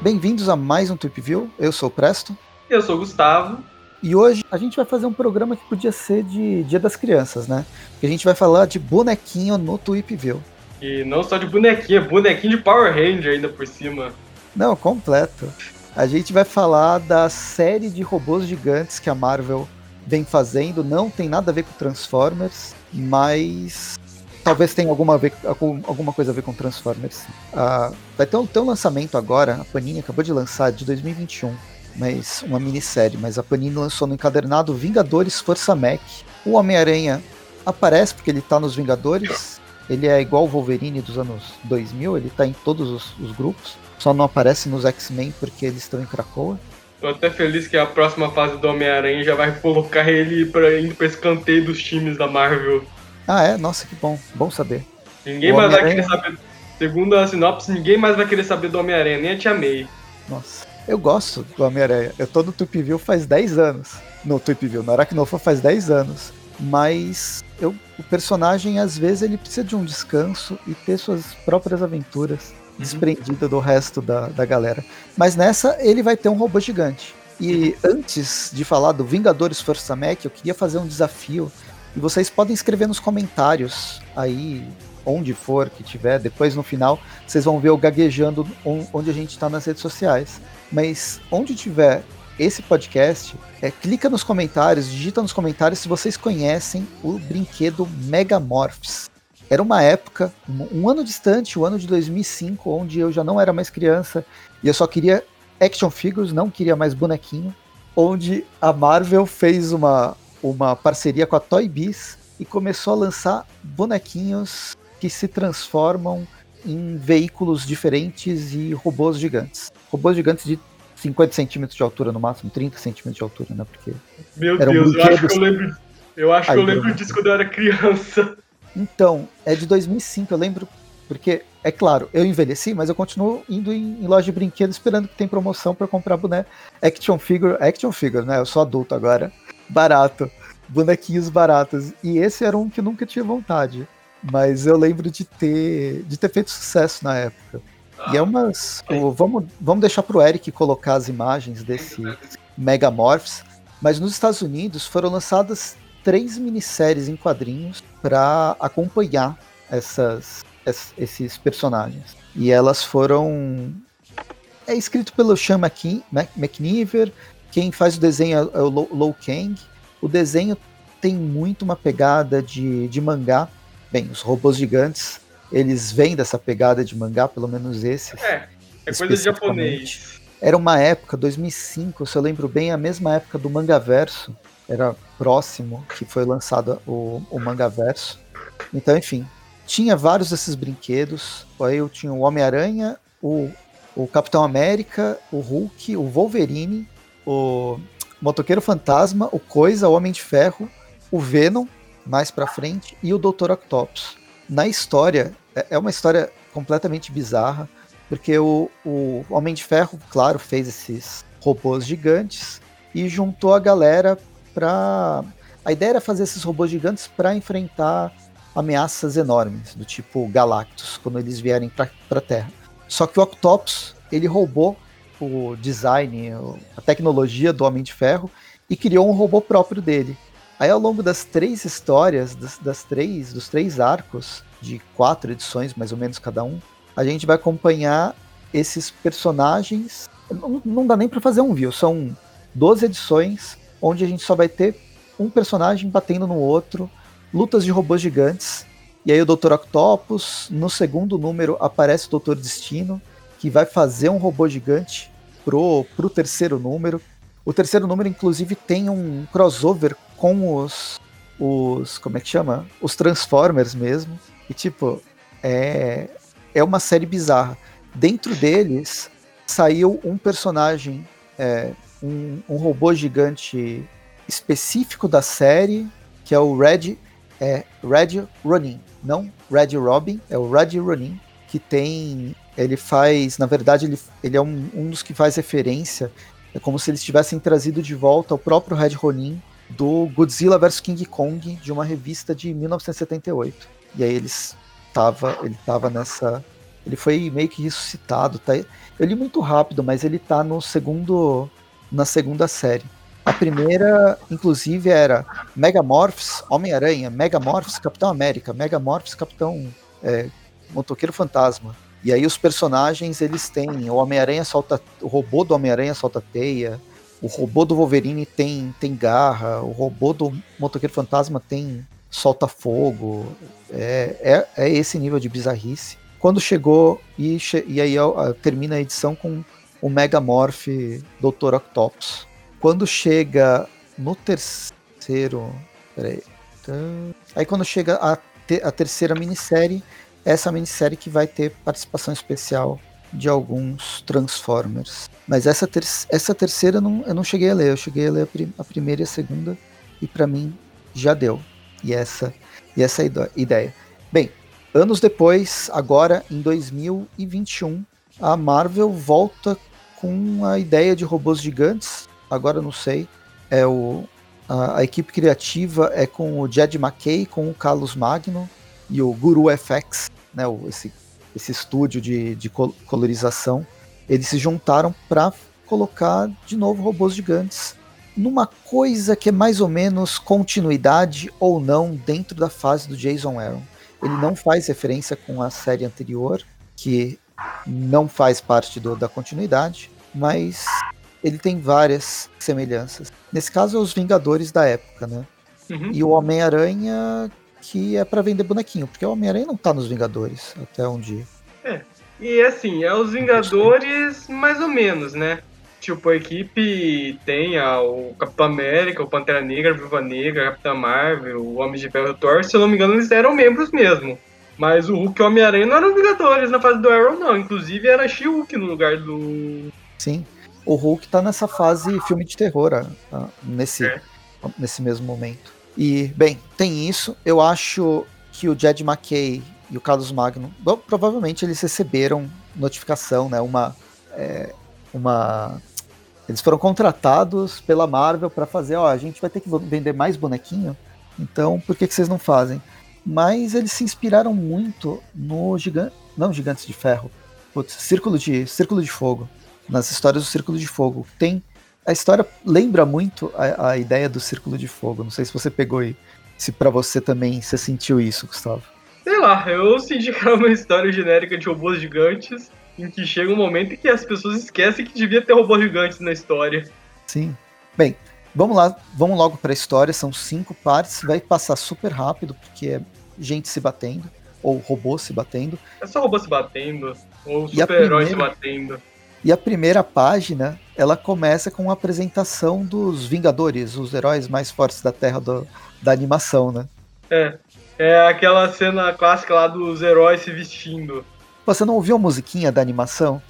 Bem-vindos a mais um Tweepville. Eu sou o Presto. Eu sou o Gustavo. E hoje a gente vai fazer um programa que podia ser de Dia das Crianças, né? Porque a gente vai falar de bonequinho no Tweepville. E não só de bonequinho, é bonequinho de Power Ranger ainda por cima. Não, completo. A gente vai falar da série de robôs gigantes que a Marvel vem fazendo. Não tem nada a ver com Transformers, mas talvez tenha alguma, ver, alguma coisa a ver com Transformers. Uh, vai ter um, ter um lançamento agora, a Panini acabou de lançar, de 2021, mas uma minissérie, mas a Panini lançou no encadernado Vingadores Força Mac. O Homem-Aranha aparece porque ele tá nos Vingadores, ele é igual o Wolverine dos anos 2000, ele tá em todos os, os grupos, só não aparece nos X-Men porque eles estão em Krakoa. Tô até feliz que a próxima fase do Homem-Aranha já vai colocar ele pra, indo pra escanteio dos times da Marvel. Ah, é? Nossa, que bom. Bom saber. Ninguém mais vai querer saber. Segundo a sinopse, ninguém mais vai querer saber do Homem-Aranha, nem a Tia May. Nossa. Eu gosto do Homem-Aranha. Eu tô no Tweepville faz 10 anos. No Tweepville, no Aracnofã faz 10 anos. Mas eu, o personagem, às vezes, ele precisa de um descanso e ter suas próprias aventuras. Desprendida do resto da, da galera. Mas nessa, ele vai ter um robô gigante. E antes de falar do Vingadores Força Mac, eu queria fazer um desafio e vocês podem escrever nos comentários aí, onde for que tiver, depois no final, vocês vão ver o gaguejando onde a gente está nas redes sociais. Mas onde tiver esse podcast, é, clica nos comentários, digita nos comentários se vocês conhecem o brinquedo Megamorphs. Era uma época, um, um ano distante, o ano de 2005, onde eu já não era mais criança e eu só queria action figures, não queria mais bonequinho, onde a Marvel fez uma, uma parceria com a Toy Biz e começou a lançar bonequinhos que se transformam em veículos diferentes e robôs gigantes. Robôs gigantes de 50 centímetros de altura no máximo, 30 centímetros de altura, né? Porque Meu Deus, eu acho que eu lembro, eu acho que eu lembro disso quando eu era criança. Então, é de 2005, eu lembro, porque, é claro, eu envelheci, mas eu continuo indo em, em loja de brinquedos esperando que tem promoção para comprar boneco. Action figure, action figure, né? Eu sou adulto agora barato. Bonequinhos baratos. E esse era um que nunca tinha vontade. Mas eu lembro de ter, de ter feito sucesso na época. E é umas. vamos, vamos deixar pro Eric colocar as imagens desse Megamorphs. Mas nos Estados Unidos foram lançadas três minisséries em quadrinhos para acompanhar essas, esses personagens. E elas foram. É escrito pelo Sean McNiver, quem faz o desenho é o Low Kang. O desenho tem muito uma pegada de, de mangá. Bem, os robôs gigantes, eles vêm dessa pegada de mangá, pelo menos esses. É, é coisa de japonês. Era uma época, 2005, se eu lembro bem, a mesma época do Mangaverso. Era próximo que foi lançado o, o Mangaverso. Então, enfim, tinha vários desses brinquedos. Aí eu tinha o Homem-Aranha, o, o Capitão América, o Hulk, o Wolverine, o Motoqueiro Fantasma, o Coisa, o Homem de Ferro, o Venom, mais pra frente, e o Dr. Octopus. Na história, é, é uma história completamente bizarra, porque o, o Homem de Ferro, claro, fez esses robôs gigantes e juntou a galera pra. A ideia era fazer esses robôs gigantes para enfrentar ameaças enormes, do tipo Galactus, quando eles vierem para a Terra. Só que o Octopus, ele roubou o design, a tecnologia do Homem de Ferro e criou um robô próprio dele. Aí ao longo das três histórias, das, das, três, dos três arcos, de quatro edições mais ou menos cada um, a gente vai acompanhar esses personagens. Não, não dá nem para fazer um view, são 12 edições onde a gente só vai ter um personagem batendo no outro, lutas de robôs gigantes. E aí o Dr. Octopus, no segundo número aparece o Dr. Destino, que vai fazer um robô gigante pro, pro terceiro número. O terceiro número, inclusive, tem um crossover com os. os como é que chama? Os Transformers mesmo. E tipo, é, é uma série bizarra. Dentro deles saiu um personagem, é, um, um robô gigante específico da série, que é o Red, é, Red Ronin. Não Red Robin, é o Red Ronin, que tem ele faz, na verdade, ele, ele é um, um dos que faz referência. É como se eles tivessem trazido de volta o próprio Red Ronin do Godzilla vs King Kong de uma revista de 1978. E aí eles tava, ele tava nessa, ele foi meio que ressuscitado, tá? Eu li muito rápido, mas ele tá no segundo na segunda série. A primeira, inclusive, era Megamorphs, Homem-Aranha, Megamorphs, Capitão América, Megamorphs, Capitão é, Motoqueiro Fantasma. E aí os personagens, eles têm, o Homem-Aranha solta, o robô do Homem-Aranha solta teia, o robô do Wolverine tem, tem garra, o robô do Motoqueiro Fantasma tem solta fogo. É, é, é esse nível de bizarrice. Quando chegou, e, e aí termina a edição com o Megamorph Dr. Octopus. Quando chega no terceiro. Peraí. Aí quando chega a, te, a terceira minissérie, essa minissérie que vai ter participação especial de alguns Transformers. Mas essa, ter essa terceira não, eu não cheguei a ler, eu cheguei a ler a, prim a primeira e a segunda, e para mim já deu. E essa, e essa é ideia. Bem, anos depois, agora em 2021, a Marvel volta com a ideia de robôs gigantes. Agora não sei. É o, a, a equipe criativa é com o Jed McKay, com o Carlos Magno e o Guru FX, né, o, esse esse estúdio de, de colorização, eles se juntaram para colocar de novo robôs gigantes numa coisa que é mais ou menos continuidade ou não dentro da fase do Jason Aaron. Ele não faz referência com a série anterior, que não faz parte do, da continuidade, mas ele tem várias semelhanças. Nesse caso, é os Vingadores da época, né? Uhum. E o Homem-Aranha que é para vender bonequinho, porque o Homem-Aranha não tá nos Vingadores até um dia. É. E assim, é os Vingadores mais ou menos, né? Tipo, a equipe tem a, o Capitão América, o Pantera Negra, a Viúva Negra, a Capitã Marvel, o Homem de Ferro e o Thor, se eu não me engano, eles eram membros mesmo. Mas o Hulk e o Homem-Aranha não eram Vingadores na fase do Arrow, não. Inclusive era She-Hulk no lugar do. Sim. O Hulk tá nessa fase filme de terror, nesse, é. nesse mesmo momento. E, bem, tem isso. Eu acho que o Jed McKay e o Carlos Magno, bom, provavelmente eles receberam notificação, né? Uma. É, uma eles foram contratados pela Marvel para fazer, ó, a gente vai ter que vender mais bonequinho, então por que, que vocês não fazem? Mas eles se inspiraram muito no gigante, não Gigantes de Ferro, putz, Círculo de Círculo de Fogo, nas histórias do Círculo de Fogo. Tem a história lembra muito a, a, ideia do Círculo de Fogo. Não sei se você pegou e se para você também você sentiu isso, Gustavo. Sei lá, eu senti que era uma história genérica de robôs gigantes, em que chega um momento em que as pessoas esquecem que devia ter robôs gigantes na história. Sim. Bem, vamos lá, vamos logo para a história. São cinco partes, vai passar super rápido porque é gente se batendo ou robôs se batendo. É só robô se batendo ou super-heróis se batendo. E a primeira página, ela começa com a apresentação dos Vingadores, os heróis mais fortes da Terra do, da animação, né? É. É aquela cena clássica lá dos heróis se vestindo. Você não ouviu a musiquinha da animação?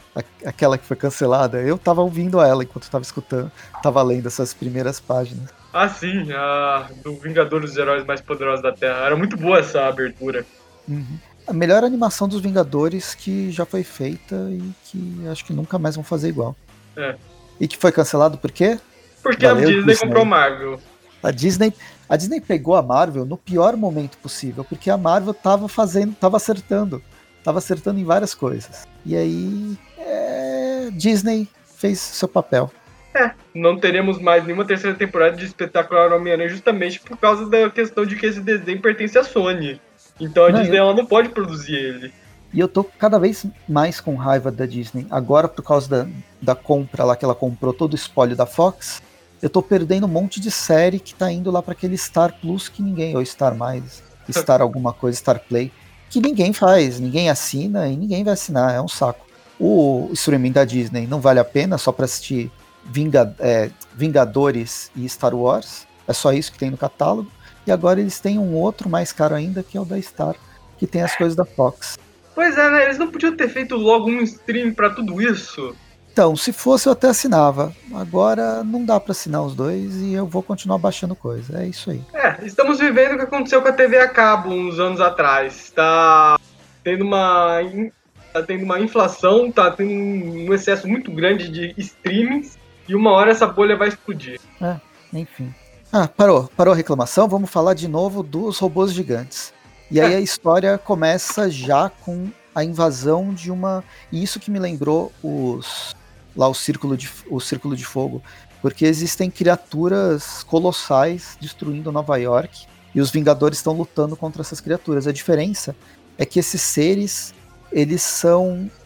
Aquela que foi cancelada? Eu tava ouvindo ela enquanto tava escutando, tava lendo essas primeiras páginas. Ah, sim, a do Vingadores dos Heróis Mais Poderosos da Terra. Era muito boa essa abertura. Uhum a melhor animação dos Vingadores que já foi feita e que acho que nunca mais vão fazer igual. É. E que foi cancelado por quê? Porque Valeu, a Disney, Disney comprou Marvel. A Disney, a Disney pegou a Marvel no pior momento possível, porque a Marvel tava fazendo, tava acertando, tava acertando em várias coisas. E aí, é, Disney fez seu papel. É, não teremos mais nenhuma terceira temporada de Espetacular Homem-Aranha justamente por causa da questão de que esse desenho pertence à Sony. Então a não, Disney eu... ela não pode produzir ele. E eu tô cada vez mais com raiva da Disney. Agora, por causa da, da compra lá que ela comprou todo o espólio da Fox, eu tô perdendo um monte de série que tá indo lá para aquele Star Plus que ninguém, ou Star Mais, Star alguma coisa, Star Play, que ninguém faz, ninguém assina e ninguém vai assinar, é um saco. O streaming da Disney não vale a pena só para assistir Vinga, é, Vingadores e Star Wars, é só isso que tem no catálogo. E agora eles têm um outro mais caro ainda, que é o da Star, que tem as coisas da Fox. Pois é, né? Eles não podiam ter feito logo um stream para tudo isso. Então, se fosse eu até assinava. Agora não dá para assinar os dois e eu vou continuar baixando coisa. É isso aí. É, estamos vivendo o que aconteceu com a TV a cabo uns anos atrás. Está tendo uma tá tendo uma inflação, tá tendo um excesso muito grande de streamings e uma hora essa bolha vai explodir. É, enfim. Ah, parou, parou a reclamação. Vamos falar de novo dos robôs gigantes. E aí a história começa já com a invasão de uma. E isso que me lembrou os lá o círculo de, o círculo de fogo, porque existem criaturas colossais destruindo Nova York e os Vingadores estão lutando contra essas criaturas. A diferença é que esses seres eles são é,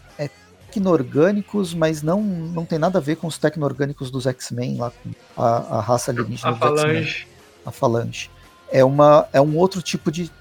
tecno-orgânicos, mas não, não tem nada a ver com os tecno-orgânicos dos X-Men lá com a, a raça alienígena a Falange. A Falange. É, uma, é um outro tipo de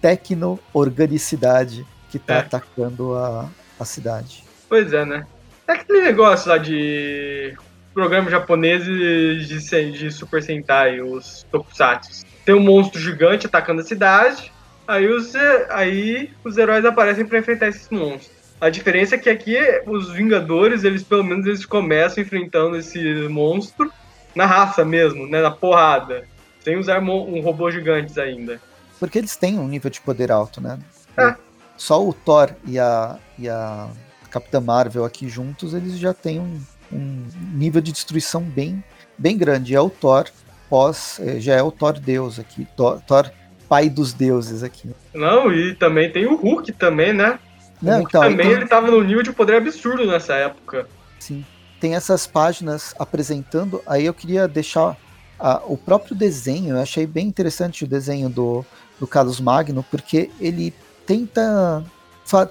tecno-organicidade que está é. atacando a, a cidade. Pois é, né? É aquele negócio lá de programas japoneses de, de Super Sentai, os Tokusatsu. Tem um monstro gigante atacando a cidade, aí os, aí os heróis aparecem para enfrentar esses monstros. A diferença é que aqui os Vingadores, eles pelo menos eles começam enfrentando esse monstro na raça mesmo, né, na porrada, sem usar um robô gigantes ainda. Porque eles têm um nível de poder alto, né? É. Só o Thor e a, e a Capitã Marvel aqui juntos, eles já têm um, um nível de destruição bem, bem grande. É o Thor pós, é, já é o Thor Deus aqui, Thor, Thor pai dos deuses aqui. Não, e também tem o Hulk também, né? Não, então, também então... ele tava no nível de poder absurdo nessa época. Sim. Tem essas páginas apresentando, aí eu queria deixar a, o próprio desenho, eu achei bem interessante o desenho do, do Carlos Magno, porque ele tenta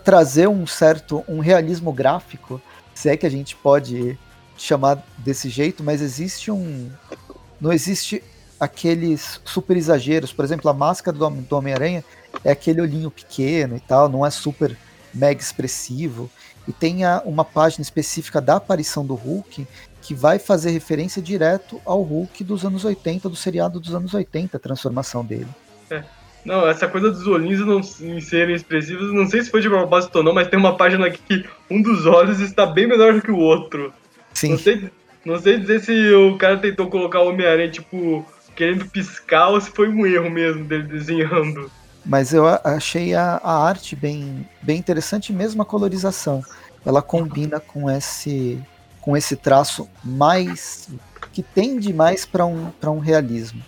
trazer um certo um realismo gráfico, se é que a gente pode chamar desse jeito, mas existe um não existe aqueles super exageros, por exemplo, a máscara do, do Homem-Aranha é aquele olhinho pequeno e tal, não é super mega expressivo. E tem a, uma página específica da aparição do Hulk que vai fazer referência direto ao Hulk dos anos 80, do seriado dos anos 80, a transformação dele. É. Não, essa coisa dos olhinhos não em serem expressivos, não sei se foi de propósito ou não, mas tem uma página aqui que um dos olhos está bem menor do que o outro. Sim. Não sei, não sei dizer se o cara tentou colocar o Homem-Aranha, tipo, querendo piscar ou se foi um erro mesmo dele desenhando. Mas eu achei a, a arte bem, bem interessante, mesmo a colorização. Ela combina com esse, com esse traço mais. que tende mais para um, um realismo.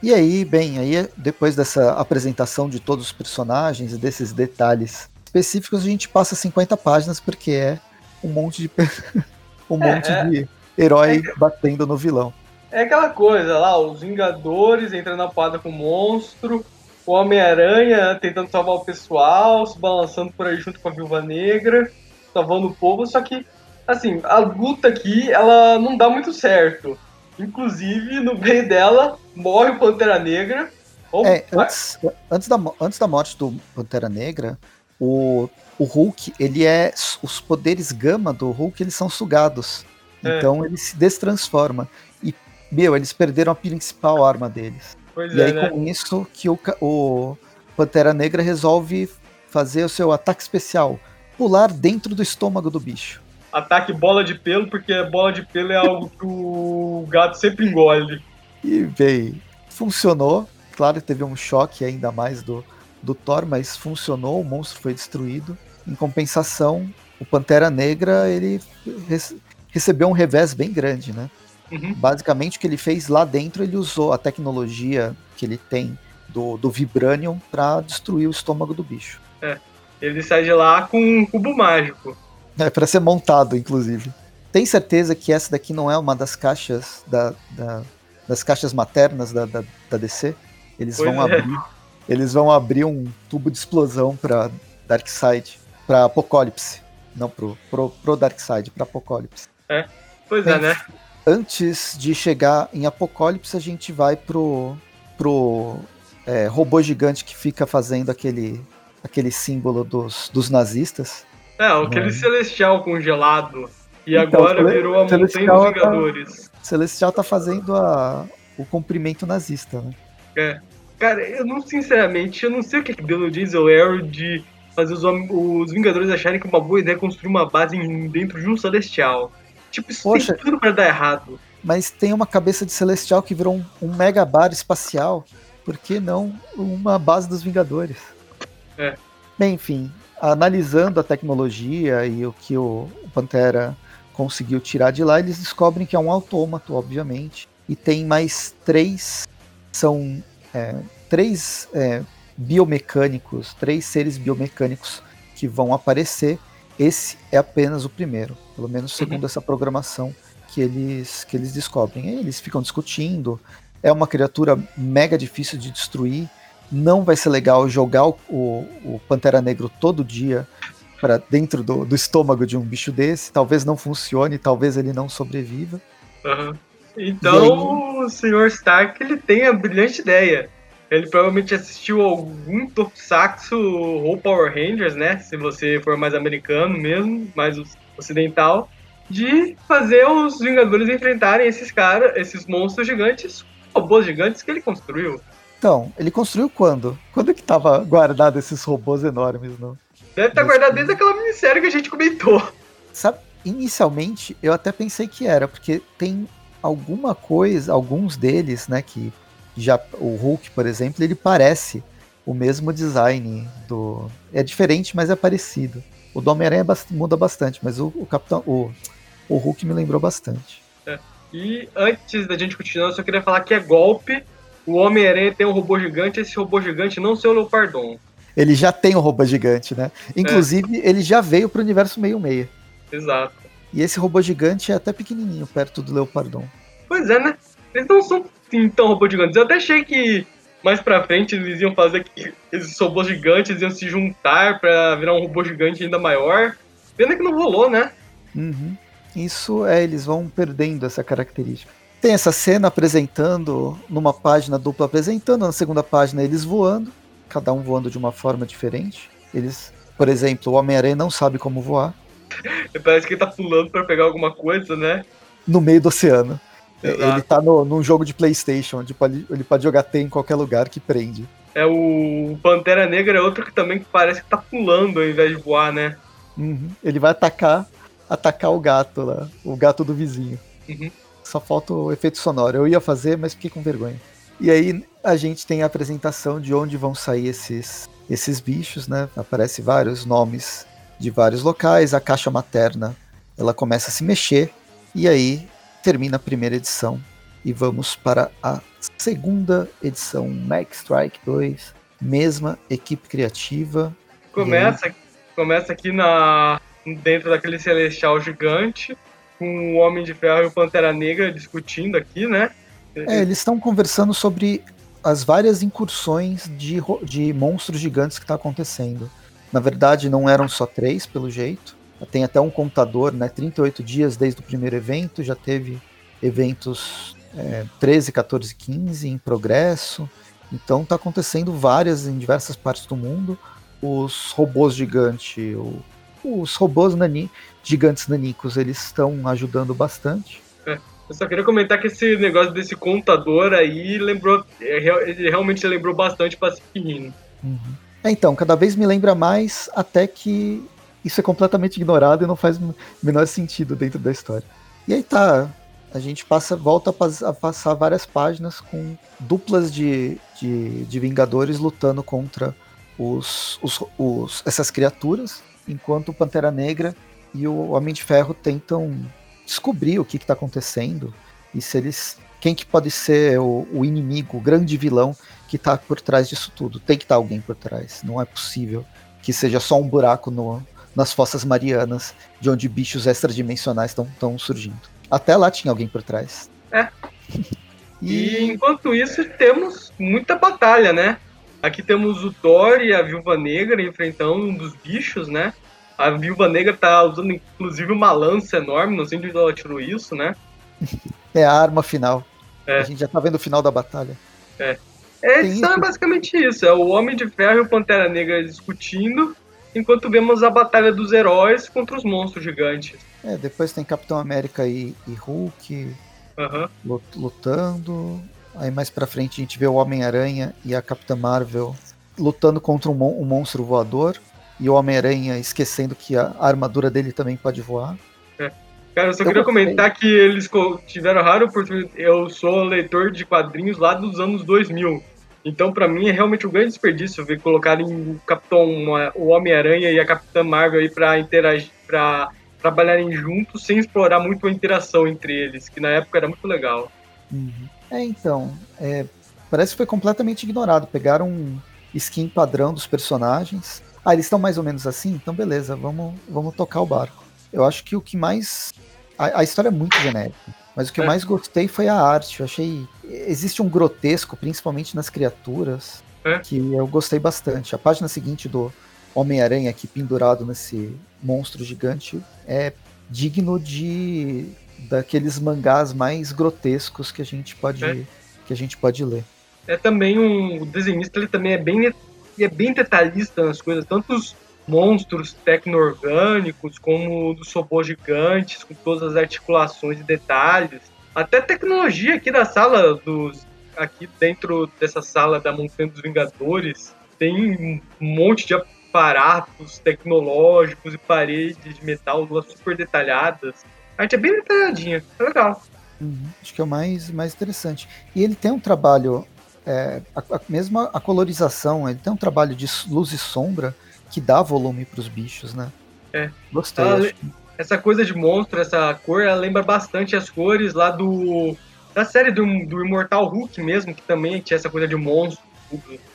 E aí, bem, aí depois dessa apresentação de todos os personagens e desses detalhes específicos, a gente passa 50 páginas porque é um monte de um é, monte é, de herói é, batendo no vilão. É aquela coisa lá, os Vingadores entrando na porrada com o monstro, o Homem-Aranha tentando salvar o pessoal, se balançando por aí junto com a Viúva Negra, salvando o povo, só que assim, a luta aqui, ela não dá muito certo. Inclusive, no meio dela, morre o Pantera Negra. É, antes, antes, da, antes da morte do Pantera Negra, o, o Hulk, ele é. Os poderes gama do Hulk, eles são sugados. É. Então ele se destransforma. E, meu, eles perderam a principal arma deles. Pois e é, aí, né? com isso, que o, o Pantera Negra resolve fazer o seu ataque especial. Pular dentro do estômago do bicho ataque bola de pelo, porque bola de pelo é algo que o gato sempre engole. E, bem, funcionou. Claro que teve um choque ainda mais do, do Thor, mas funcionou, o monstro foi destruído. Em compensação, o Pantera Negra, ele recebeu um revés bem grande, né? Uhum. Basicamente, o que ele fez lá dentro, ele usou a tecnologia que ele tem do, do Vibranium para destruir o estômago do bicho. É, ele sai de lá com um cubo mágico. É, para ser montado, inclusive. Tem certeza que essa daqui não é uma das caixas da, da das caixas maternas da, da, da DC? Eles pois vão é. abrir. Eles vão abrir um tubo de explosão para Darkseid, para Apocalipse. Não pro, pro, pro Darkseid, para Apocalipse. É, pois é, né? Antes de chegar em Apocalipse, a gente vai pro, pro é, robô gigante que fica fazendo aquele, aquele símbolo dos, dos nazistas. É, aquele celestial congelado. E então, agora virou a montanha dos tá- Vingadores. Tá, celestial tá fazendo a, o comprimento nazista, né? É. Cara, eu não, sinceramente, eu não sei o que, que deu no Diesel Arrow de fazer os, os Vingadores acharem que é uma boa ideia construir uma base dentro de um celestial. Tipo, isso Poxa, tem tudo pra dar errado. Mas tem uma cabeça de celestial que virou um, um mega bar espacial. Por que não uma base dos Vingadores? É. Bem, enfim, analisando a tecnologia e o que o Pantera conseguiu tirar de lá, eles descobrem que é um autômato, obviamente. e tem mais três. São é, três é, biomecânicos, três seres biomecânicos que vão aparecer. Esse é apenas o primeiro, pelo menos segundo uhum. essa programação que eles, que eles descobrem. Eles ficam discutindo. É uma criatura mega difícil de destruir. Não vai ser legal jogar o, o Pantera Negro todo dia para dentro do, do, estômago de um bicho desse. Talvez não funcione, talvez ele não sobreviva. Uhum. Então aí... o Sr. Stark ele tem a brilhante ideia. Ele provavelmente assistiu algum Tokusatsu ou Power Rangers, né? Se você for mais americano mesmo, mais ocidental, de fazer os Vingadores enfrentarem esses caras, esses monstros gigantes, robôs gigantes que ele construiu. Então, ele construiu quando? Quando é que tava guardado esses robôs enormes, não? Deve estar tá guardado desde aquela minissérie que a gente comentou. Sabe, inicialmente eu até pensei que era, porque tem alguma coisa, alguns deles, né, que já o Hulk, por exemplo, ele parece o mesmo design do é diferente, mas é parecido. O do Homem-Aranha muda bastante, mas o, o Capitão o, o Hulk me lembrou bastante. É. E antes da gente continuar, eu só queria falar que é golpe. O Homem-Aranha tem um robô gigante, esse robô gigante não ser o Leopardon. Ele já tem um robô gigante, né? Inclusive, é. ele já veio pro universo meio-meia. Exato. E esse robô gigante é até pequenininho perto do Leopardon. Pois é, né? Eles não são tão robôs gigantes. Eu até achei que mais pra frente eles iam fazer que esses robôs gigantes iam se juntar para virar um robô gigante ainda maior. Pena que não rolou, né? Uhum. Isso é, eles vão perdendo essa característica. Tem essa cena apresentando, numa página dupla apresentando, na segunda página eles voando, cada um voando de uma forma diferente. Eles, por exemplo, o Homem-Aranha não sabe como voar. Parece que ele tá pulando para pegar alguma coisa, né? No meio do oceano. Exato. Ele tá no, num jogo de Playstation, onde ele pode jogar T em qualquer lugar que prende. É o Pantera Negra é outro que também parece que tá pulando ao invés de voar, né? Uhum. Ele vai atacar atacar o gato lá, o gato do vizinho. Uhum. Só falta o efeito sonoro. Eu ia fazer, mas fiquei com vergonha. E aí a gente tem a apresentação de onde vão sair esses, esses bichos, né? Aparece vários nomes de vários locais. A caixa materna ela começa a se mexer e aí termina a primeira edição e vamos para a segunda edição, Max Strike 2, mesma equipe criativa. Começa, aí... começa aqui na dentro daquele celestial gigante, com o Homem de Ferro e o Pantera Negra discutindo aqui, né? É, eles estão conversando sobre as várias incursões de, de monstros gigantes que está acontecendo. Na verdade, não eram só três, pelo jeito. Tem até um contador, né? 38 dias desde o primeiro evento, já teve eventos é, 13, 14, 15 em progresso. Então está acontecendo várias em diversas partes do mundo. Os robôs gigantes, os robôs nani, gigantes nanicos, eles estão ajudando bastante. É, eu só queria comentar que esse negócio desse contador aí lembrou, é, ele realmente lembrou bastante Pacific Rim. Uhum. É, então, cada vez me lembra mais até que isso é completamente ignorado e não faz o menor sentido dentro da história. E aí tá, a gente passa, volta a, passar várias páginas com duplas de, de, de Vingadores lutando contra os, os, os, essas criaturas, enquanto o Pantera Negra e o Homem de Ferro tentam descobrir o que está acontecendo e se eles quem que pode ser o, o inimigo, o grande vilão que está por trás disso tudo. Tem que estar tá alguém por trás. Não é possível que seja só um buraco no, nas fossas marianas, de onde bichos extradimensionais estão surgindo. Até lá tinha alguém por trás. É. e... e enquanto isso, temos muita batalha, né? Aqui temos o Thor e a Viúva Negra enfrentando um dos bichos, né? A Viúva Negra tá usando inclusive uma lança enorme, não sei de onde ela tirou isso, né? É a arma final. É. A gente já tá vendo o final da batalha. É. É, então é basicamente isso. É o Homem de Ferro e o Pantera Negra discutindo enquanto vemos a batalha dos heróis contra os monstros gigantes. É, depois tem Capitão América e, e Hulk uhum. lutando. Aí mais pra frente a gente vê o Homem-Aranha e a Capitã Marvel lutando contra um, mon um monstro voador. E o Homem-Aranha esquecendo que a armadura dele também pode voar. É. Cara, eu só eu queria gostei. comentar que eles tiveram raro oportunidade. Eu sou leitor de quadrinhos lá dos anos 2000. Então, para mim, é realmente um grande desperdício ver colocarem o Capitão, o Homem-Aranha e a Capitã Marvel aí para interagir, para trabalharem juntos sem explorar muito a interação entre eles, que na época era muito legal. Uhum. É, então, é, parece que foi completamente ignorado. Pegaram um skin padrão dos personagens. Ah, eles estão mais ou menos assim? Então beleza, vamos, vamos tocar o barco. Eu acho que o que mais. A, a história é muito genérica. Mas o que eu é. mais gostei foi a arte. Eu achei. Existe um grotesco, principalmente nas criaturas, é. que eu gostei bastante. A página seguinte do Homem-Aranha aqui pendurado nesse monstro gigante é digno de daqueles mangás mais grotescos que a gente pode é. que a gente pode ler. É também um o desenhista, ele também é bem é bem detalhista nas coisas, tanto os monstros tecno-orgânicos como dos robôs gigantes, com todas as articulações e detalhes. Até tecnologia aqui da sala dos aqui dentro dessa sala da Montanha dos Vingadores tem um monte de aparatos tecnológicos e paredes de metal super detalhadas. A arte é bem detalhadinha, é legal. Uhum, acho que é o mais, mais interessante. E ele tem um trabalho, é, a, a, mesmo a colorização, ele tem um trabalho de luz e sombra que dá volume para os bichos, né? É. Gostei. Ela, essa coisa de monstro, essa cor, ela lembra bastante as cores lá do da série do, do Immortal Hulk mesmo, que também tinha essa coisa de monstro,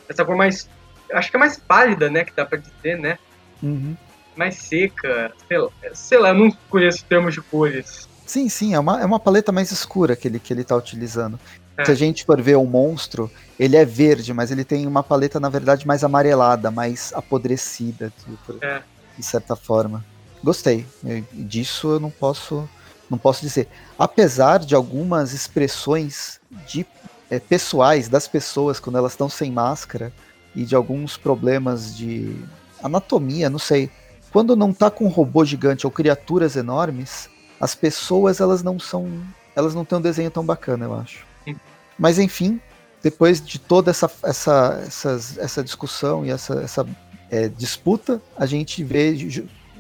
essa cor mais acho que é mais pálida, né, que dá para dizer, né? Uhum. Mais seca, sei lá, sei lá, eu não conheço termos de cores. Sim, sim, é uma, é uma paleta mais escura que ele, que ele tá utilizando. É. Se a gente for ver o monstro, ele é verde, mas ele tem uma paleta, na verdade, mais amarelada, mais apodrecida, tipo, é. de certa forma. Gostei. Disso eu não posso, não posso dizer. Apesar de algumas expressões de, é, pessoais das pessoas quando elas estão sem máscara e de alguns problemas de anatomia, não sei. Quando não tá com um robô gigante ou criaturas enormes, as pessoas elas não são, elas não têm um desenho tão bacana, eu acho. Mas enfim, depois de toda essa, essa, essa, essa discussão e essa, essa é, disputa, a gente vê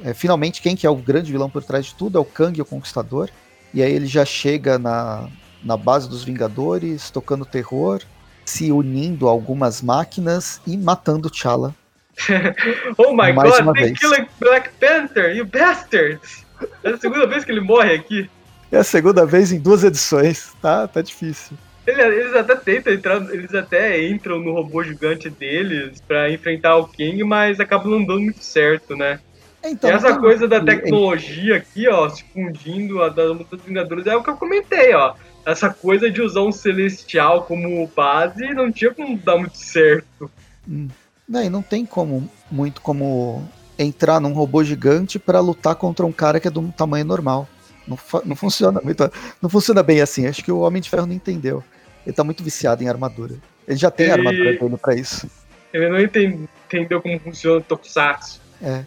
é, finalmente quem que é o grande vilão por trás de tudo, é o Kang, o Conquistador. E aí ele já chega na, na base dos Vingadores, tocando terror, se unindo a algumas máquinas e matando T'Challa. oh my god, they killing Black Panther, you bastards! É a segunda vez que ele morre aqui. É a segunda vez em duas edições, tá? Tá difícil. Eles até tentam entrar, eles até entram no robô gigante deles para enfrentar o King, mas acabam não dando muito certo, né? Então, e essa coisa da tecnologia aqui, ó, se fundindo a da luta dos Vingadores, é o que eu comentei, ó. Essa coisa de usar um celestial como base não tinha como dar muito certo. Hum. Não, e não tem como muito como entrar num robô gigante para lutar contra um cara que é do tamanho normal. Não, não funciona muito. Não funciona bem assim. Acho que o Homem de Ferro não entendeu. Ele tá muito viciado em armadura. Ele já tem ele... armadura dele pra isso. Ele não entendeu como funciona o Tokusatsu. É.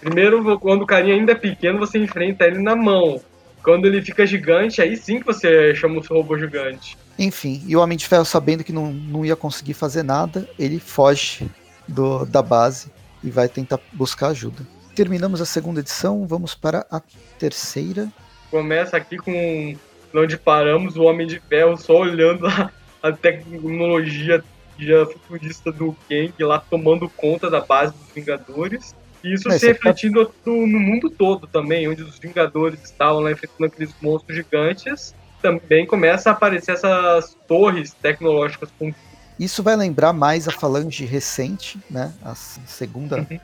Primeiro, quando o carinha ainda é pequeno, você enfrenta ele na mão. Quando ele fica gigante, aí sim que você chama o seu robô gigante. Enfim, e o Homem de Ferro, sabendo que não, não ia conseguir fazer nada, ele foge do, da base e vai tentar buscar ajuda. Terminamos a segunda edição, vamos para a terceira. Começa aqui com onde paramos, o Homem de Ferro só olhando a, a tecnologia já futurista do Kang lá tomando conta da base dos Vingadores. E isso se refletindo no, no mundo todo também, onde os Vingadores estavam lá enfrentando aqueles monstros gigantes, também começa a aparecer essas torres tecnológicas com isso vai lembrar mais a falange recente, né? A segunda. Uhum.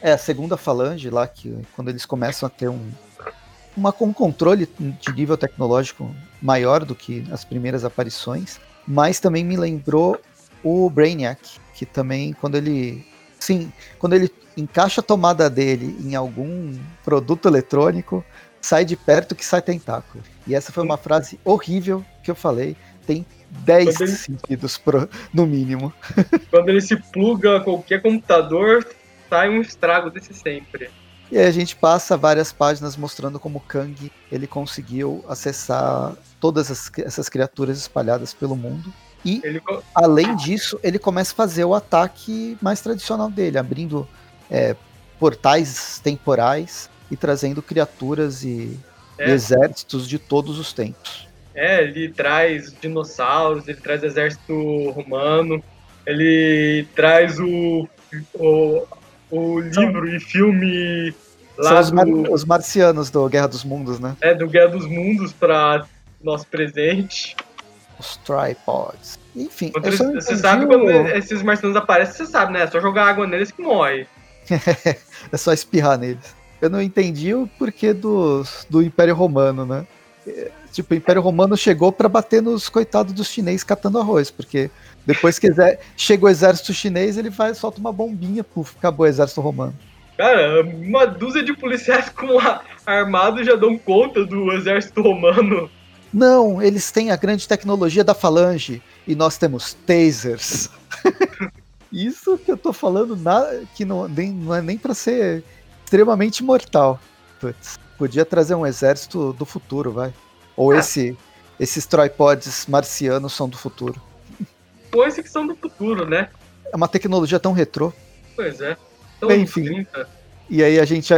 É, a segunda falange lá, que quando eles começam a ter um, uma, um controle de nível tecnológico maior do que as primeiras aparições. Mas também me lembrou o Brainiac, que também, quando ele. Sim, quando ele encaixa a tomada dele em algum produto eletrônico, sai de perto que sai tentáculo. E essa foi uma frase horrível que eu falei. Tem 10 ele... sentidos pro, no mínimo. Quando ele se pluga a qualquer computador, sai um estrago desse sempre. E aí a gente passa várias páginas mostrando como Kang ele conseguiu acessar todas as, essas criaturas espalhadas pelo mundo. E, ele... além disso, ele começa a fazer o ataque mais tradicional dele, abrindo é, portais temporais e trazendo criaturas e, é. exércitos de todos os tempos. É, ele traz dinossauros, ele traz exército romano, ele traz o, o, o livro e filme lá São os, mar, os, marcianos do Guerra dos Mundos, né? É, do Guerra dos Mundos para nosso presente. Os tripods. Enfim, não você entendi sabe quando esses marcianos aparecem, você sabe, né? É só jogar água neles que morre. É só espirrar neles. Eu não entendi o porquê do, do Império Romano, né? É, Tipo, o Império Romano chegou pra bater nos coitados dos chineses catando arroz, porque depois que chega o exército chinês, ele vai solta uma bombinha, puf, acabou o exército romano. Cara, uma dúzia de policiais com armados já dão conta do exército romano. Não, eles têm a grande tecnologia da falange e nós temos tasers. Isso que eu tô falando, na, que não, nem, não é nem pra ser extremamente mortal. Putz, podia trazer um exército do futuro, vai. Ou Ah. esse, esses tripods marcianos são do futuro. Coisa que são do futuro, né? É uma tecnologia tão retrô. Pois é. Então, Bem, enfim. 30. E aí a gente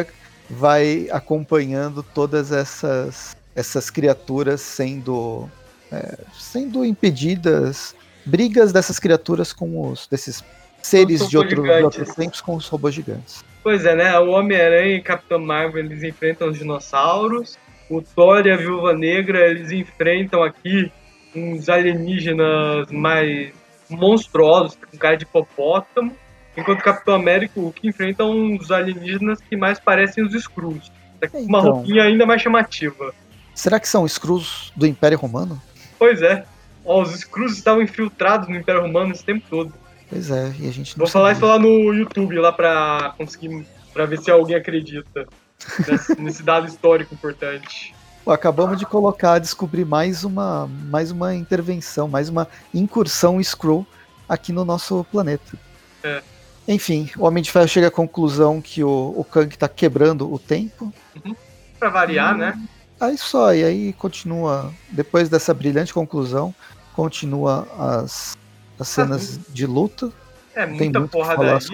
vai acompanhando todas essas, essas criaturas sendo, é, sendo impedidas, brigas dessas criaturas com os desses seres de, outro, de outros tempos com os robôs gigantes. Pois é, né? O Homem-Aranha e Capitão Marvel eles enfrentam os dinossauros. O Thor e a Viúva Negra eles enfrentam aqui uns alienígenas mais monstruosos, com cara de hipopótamo. Enquanto o Capitão América e o Hulk enfrentam uns alienígenas que mais parecem os Skrulls. Que com Uma Então. roupinha ainda mais chamativa. Será que são Skrulls do Império Romano? Pois é. Ó, os Skrulls estavam infiltrados no Império Romano esse tempo todo. Pois é, e a gente não Vou falar isso lá no YouTube, lá pra conseguir. pra ver se alguém acredita. nesse, nesse dado histórico importante. Pô, acabamos de colocar, descobrir mais uma, mais uma intervenção, mais uma incursão Skrull aqui no nosso planeta. É. Enfim, o Homem de Ferro chega à conclusão que o, o Kang tá quebrando o tempo. Pra variar, Hum. né? Aí só, e aí continua, depois dessa brilhante conclusão, continua as, as cenas de luta. É Tem muita porradaria. isso.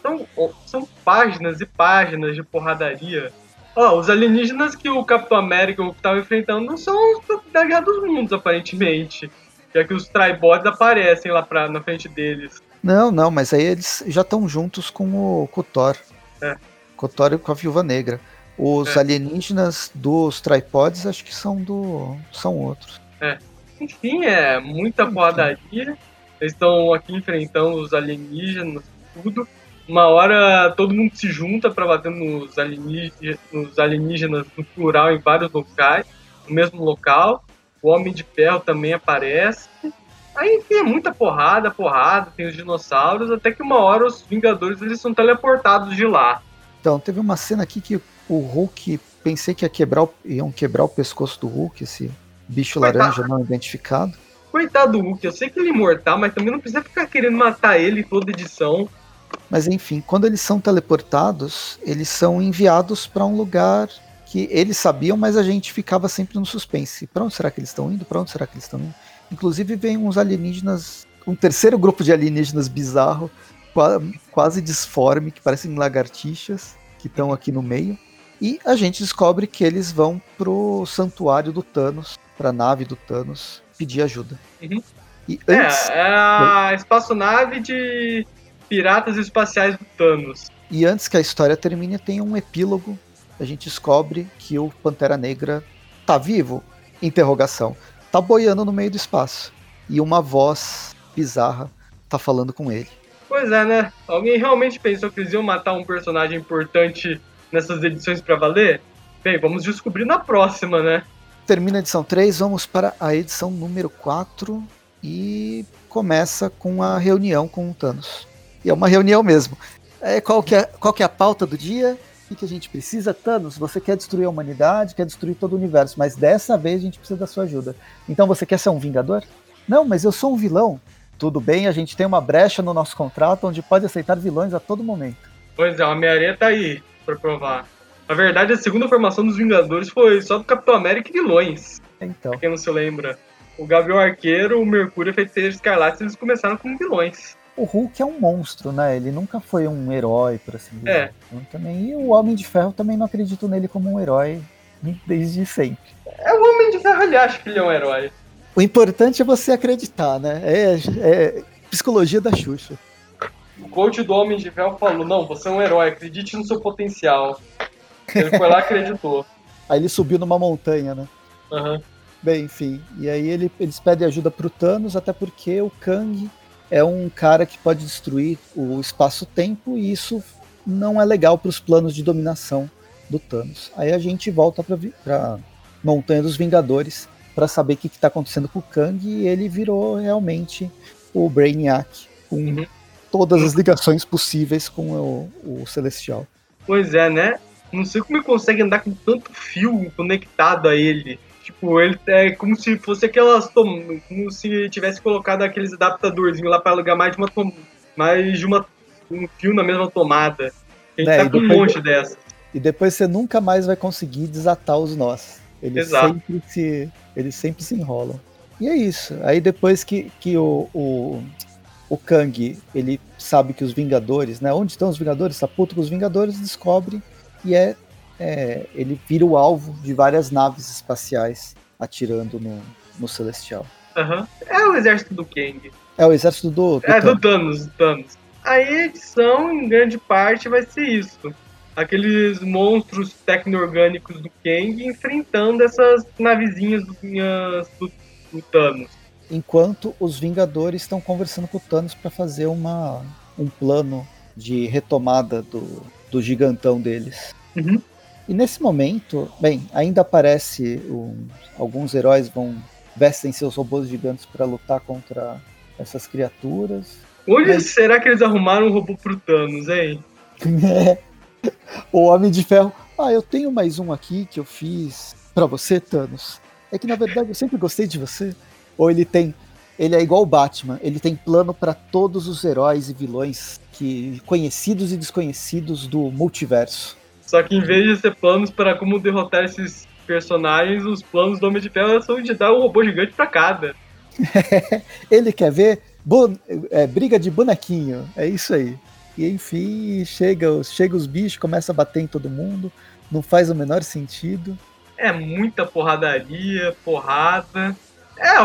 São, são páginas e páginas de porradaria. Ó, os alienígenas que o Capitão América estava enfrentando não são os da Guerra dos Mundos, aparentemente. Já que os Tribots aparecem lá pra, na frente deles. Não, não, mas aí eles já estão juntos com o, com o Thor. É. Com o Thor e com a Viúva Negra. Os É. alienígenas dos tripods acho que são do. são outros. Enfim, é muita Enfim. porradaria. Eles estão aqui enfrentando os alienígenas, tudo. Uma hora todo mundo se junta para bater nos alienígenas, nos alienígenas no plural em vários locais, no mesmo local. O Homem de Ferro também aparece. Aí, enfim, é muita porrada, porrada, tem os dinossauros, até que uma hora os Vingadores eles são teleportados de lá. Então, teve uma cena aqui que o Hulk. Pensei que ia quebrar o- iam quebrar o pescoço do Hulk, esse bicho Coitado. laranja não identificado. Coitado do Hulk, eu sei que ele é imortal, mas também não precisa ficar querendo matar ele toda edição. Mas enfim, quando eles são teleportados, eles são enviados para um lugar que eles sabiam, mas a gente ficava sempre no suspense. Para onde será que eles estão indo? Para onde será que eles estão indo? Inclusive vem uns alienígenas, um terceiro grupo de alienígenas bizarro, qua- quase disforme, que parecem lagartixas, que estão aqui no meio. E a gente descobre que eles vão pro santuário do Thanos, pra nave do Thanos, pedir ajuda. Uhum. E antes, É, é a espaçonave de piratas espaciais do Thanos. E antes que a história termine, tem um epílogo. A gente descobre que o Pantera Negra tá vivo? Interrogação. Tá boiando no meio do espaço. E uma voz bizarra tá falando com ele. Pois é, né? Alguém realmente pensou que eles iam matar um personagem importante nessas edições pra valer? Bem, vamos descobrir na próxima, né? Termina a edição 3, vamos para a edição número 4 e começa com a reunião com o Thanos. E é uma reunião mesmo. É, qual, que é, qual que é a pauta do dia? O que, a gente precisa? Thanos, você quer destruir a humanidade, quer destruir todo o universo, mas dessa vez a gente precisa da sua ajuda. Então você quer ser um vingador? Não, mas eu sou um vilão. Tudo bem, a gente tem uma brecha no nosso contrato onde pode aceitar vilões a todo momento. Pois é, o Homem-Aranha tá aí pra provar. Na verdade, a segunda formação dos Vingadores foi só do Capitão América e vilões. Então, Pra quem não se lembra. O Gavião Arqueiro, o Mercúrio e a Feiticeira Escarlate, eles começaram como vilões. O Hulk é um monstro, né? Ele nunca foi um herói, por assim dizer. É. Então, também, e o Homem de Ferro também não acredito nele como um herói desde sempre. É o Homem de Ferro, ele acha que ele é um herói. O importante é você acreditar, né? É, é psicologia da Xuxa. O coach do Homem de Ferro falou: Não, você é um herói, acredite no seu potencial. Ele foi lá e acreditou. Aí ele subiu numa montanha, né? Aham. Bem, enfim. E aí ele, eles pedem ajuda pro Thanos, até porque o Kang é um cara que pode destruir o espaço-tempo e isso não é legal para os planos de dominação do Thanos. Aí a gente volta para Montanha dos Vingadores para saber o que está acontecendo com o Kang e ele virou realmente o Brainiac, com uhum. todas as ligações possíveis com o, o Celestial. Pois é, né? Não sei como ele consegue andar com tanto fio conectado a ele. Tipo, ele é como se fosse aquelas. Como se tivesse colocado aqueles adaptadorzinhos lá para alugar mais de uma, mais de uma um fio na mesma tomada. A gente é, tá com um monte dessa. E depois você nunca mais vai conseguir desatar os nós. Eles Exato. sempre se. Eles sempre se enrolam. E é isso. Aí depois que, que o, o, o Kang ele sabe que os Vingadores, né? Onde estão os Vingadores? Tá puto com os Vingadores, descobre e é, é ele vira o alvo de várias naves espaciais atirando no, no Celestial. Uhum. É o exército do Kang. É o exército do. do é, Thanos. do Thanos, Thanos. Aí a edição, em grande parte, vai ser isso. Aqueles monstros tecno-orgânicos do Kang enfrentando essas navezinhas do, do, do Thanos. Enquanto os Vingadores estão conversando com o Thanos para fazer uma, um plano de retomada do, do gigantão deles. Uhum. E nesse momento, bem, ainda aparece um, alguns heróis vão vestem seus robôs gigantes para lutar contra essas criaturas. Onde Mas... será que eles arrumaram um robô pro Thanos, hein? É. O Homem de Ferro. Ah, eu tenho mais um aqui que eu fiz para você, Thanos. É que na verdade eu sempre gostei de você. Ou ele tem. Ele é igual o Batman, ele tem plano para todos os heróis e vilões que conhecidos e desconhecidos do multiverso. Só que em vez de ser planos para como derrotar esses personagens, os planos do Homem de Ferro são de dar um robô gigante para cada. ele quer ver é, briga de bonequinho, é isso aí. E enfim, chega, chega os bichos, começa a bater em todo mundo, não faz o menor sentido. É muita porradaria, porrada. É,